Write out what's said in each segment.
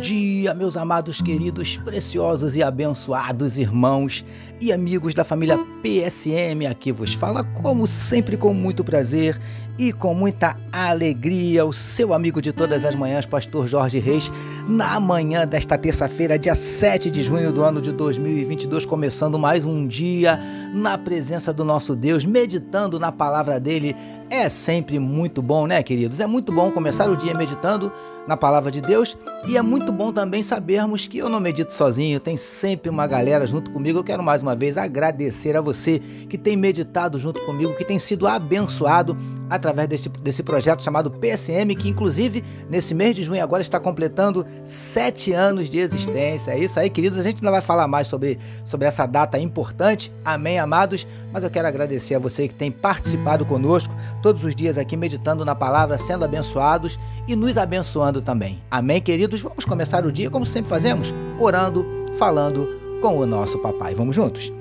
Dia, meus amados, queridos, preciosos e abençoados irmãos e amigos da família PSM. Aqui vos fala, como sempre, com muito prazer e com muita alegria, o seu amigo de todas as manhãs, Pastor Jorge Reis, na manhã desta terça-feira, dia 7 de junho do ano de 2022, começando mais um dia na presença do nosso Deus, meditando na palavra dele. É sempre muito bom, né, queridos? É muito bom começar o dia meditando na palavra de Deus e é muito bom também sabermos que eu não medito sozinho, tem sempre uma galera junto comigo. Eu quero mais uma vez agradecer a você que tem meditado junto comigo, que tem sido abençoado através desse, desse projeto chamado PSM, que inclusive nesse mês de junho agora está completando sete anos de existência. É isso aí, queridos. A gente não vai falar mais sobre, sobre essa data importante, amém, amados, mas eu quero agradecer a você que tem participado conosco todos os dias aqui meditando na palavra, sendo abençoados e nos abençoando também. Amém, queridos? Vamos começar o dia como sempre fazemos, orando, falando com o nosso papai. Vamos juntos?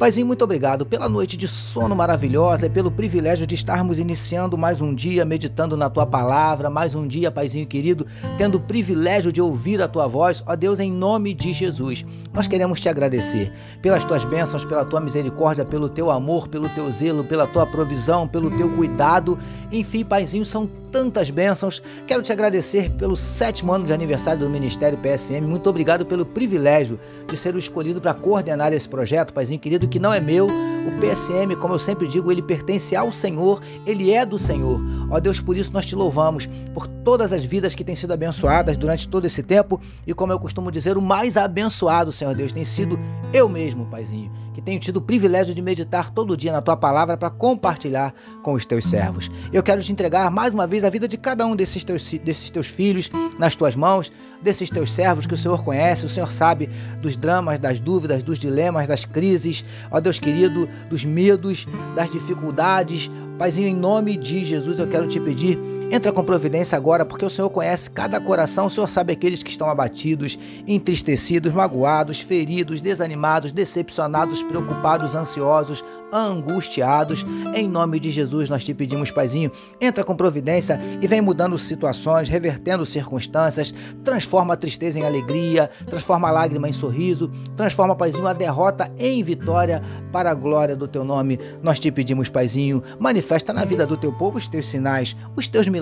Paizinho, muito obrigado pela noite de sono maravilhosa e pelo privilégio de estarmos iniciando mais um dia meditando na tua palavra, mais um dia, Paizinho querido, tendo o privilégio de ouvir a tua voz, ó Deus, em nome de Jesus. Nós queremos te agradecer pelas tuas bênçãos, pela tua misericórdia, pelo teu amor, pelo teu zelo, pela tua provisão, pelo teu cuidado. Enfim, Paizinho, são tantas bênçãos. Quero te agradecer pelo sétimo ano de aniversário do Ministério PSM. Muito obrigado pelo privilégio de ser o escolhido para coordenar esse projeto, Paizinho querido que não é meu. O PSM, como eu sempre digo, ele pertence ao Senhor, ele é do Senhor. Ó Deus, por isso nós te louvamos, por todas as vidas que têm sido abençoadas durante todo esse tempo. E como eu costumo dizer, o mais abençoado, Senhor Deus, tem sido eu mesmo, Paizinho, que tenho tido o privilégio de meditar todo dia na tua palavra para compartilhar com os teus servos. Eu quero te entregar mais uma vez a vida de cada um desses teus, desses teus filhos nas tuas mãos, desses teus servos que o Senhor conhece, o Senhor sabe dos dramas, das dúvidas, dos dilemas, das crises, ó Deus querido, dos medos, das dificuldades. Paizinho, em nome de Jesus, eu quero te pedir Entra com providência agora, porque o Senhor conhece cada coração, o Senhor sabe aqueles que estão abatidos, entristecidos, magoados, feridos, desanimados, decepcionados, preocupados, ansiosos, angustiados. Em nome de Jesus, nós te pedimos, Paizinho, entra com providência e vem mudando situações, revertendo circunstâncias, transforma a tristeza em alegria, transforma a lágrima em sorriso, transforma, Paizinho, a derrota em vitória para a glória do teu nome. Nós te pedimos, Paizinho, manifesta na vida do teu povo os teus sinais, os teus milagres,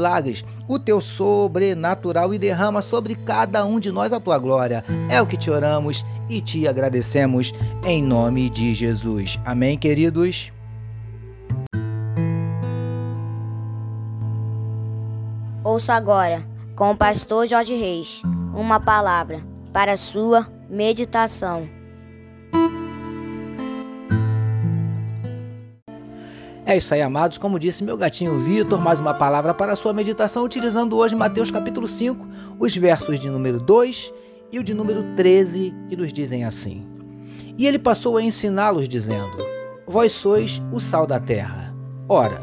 o teu sobrenatural e derrama sobre cada um de nós a tua glória. É o que te oramos e te agradecemos em nome de Jesus. Amém, queridos? Ouça agora, com o pastor Jorge Reis, uma palavra para sua meditação. É isso aí, amados. Como disse meu gatinho Vitor, mais uma palavra para a sua meditação, utilizando hoje Mateus capítulo 5, os versos de número 2 e o de número 13, que nos dizem assim: E ele passou a ensiná-los, dizendo: Vós sois o sal da terra. Ora,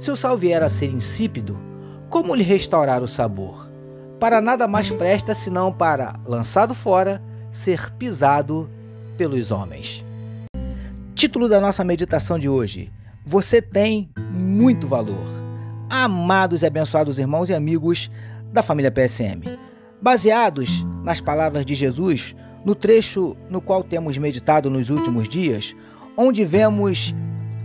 se o sal vier a ser insípido, como lhe restaurar o sabor? Para nada mais presta senão para, lançado fora, ser pisado pelos homens. Título da nossa meditação de hoje: Você tem muito valor. Amados e abençoados irmãos e amigos da família PSM. Baseados nas palavras de Jesus, no trecho no qual temos meditado nos últimos dias, onde vemos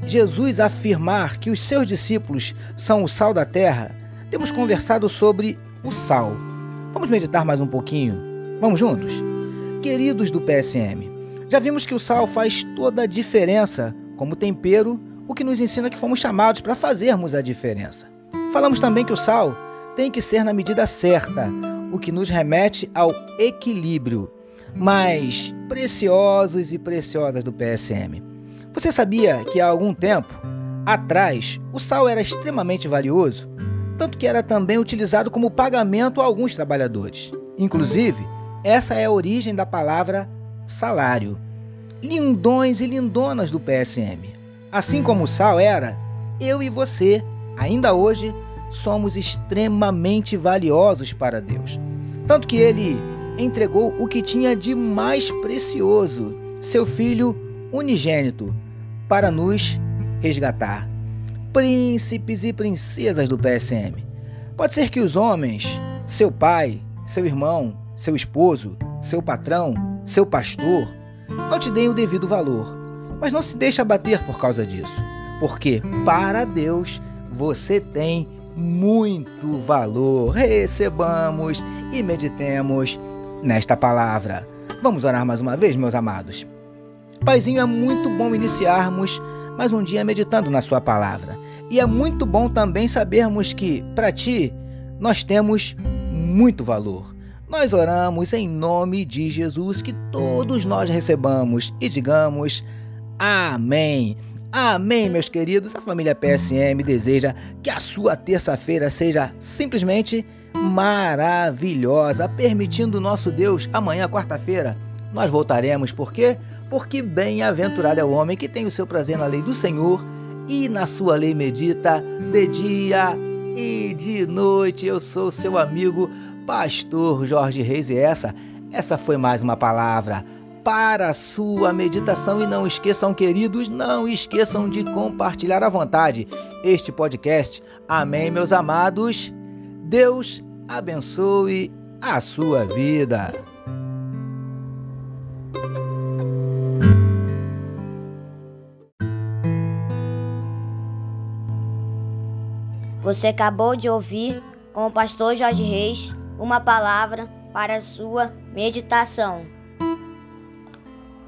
Jesus afirmar que os seus discípulos são o sal da terra, temos conversado sobre o sal. Vamos meditar mais um pouquinho? Vamos juntos? Queridos do PSM, já vimos que o sal faz toda a diferença como tempero, o que nos ensina que fomos chamados para fazermos a diferença. Falamos também que o sal tem que ser na medida certa, o que nos remete ao equilíbrio. Mas, preciosos e preciosas do PSM, você sabia que há algum tempo atrás o sal era extremamente valioso? Tanto que era também utilizado como pagamento a alguns trabalhadores. Inclusive, essa é a origem da palavra salário. Lindões e lindonas do PSM. Assim como o sal era, eu e você, ainda hoje, somos extremamente valiosos para Deus. Tanto que ele entregou o que tinha de mais precioso, seu filho unigênito, para nos resgatar. Príncipes e princesas do PSM. Pode ser que os homens, seu pai, seu irmão, seu esposo, seu patrão, seu pastor, não te deem o devido valor. Mas não se deixe abater por causa disso, porque para Deus você tem muito valor. Recebamos e meditemos nesta palavra. Vamos orar mais uma vez, meus amados. Paizinho, é muito bom iniciarmos mais um dia meditando na Sua palavra. E é muito bom também sabermos que, para Ti, nós temos muito valor. Nós oramos em nome de Jesus que todos nós recebamos e digamos Amém. Amém, meus queridos. A família PSM deseja que a sua terça-feira seja simplesmente maravilhosa, permitindo nosso Deus amanhã, quarta-feira, nós voltaremos. Por quê? Porque bem-aventurado é o homem que tem o seu prazer na lei do Senhor e na sua lei medita de dia e de noite. Eu sou seu amigo, pastor Jorge Reis, e essa, essa foi mais uma palavra para a sua meditação. E não esqueçam, queridos, não esqueçam de compartilhar à vontade este podcast. Amém, meus amados. Deus abençoe a sua vida. Você acabou de ouvir com o pastor Jorge Reis uma palavra para a sua meditação.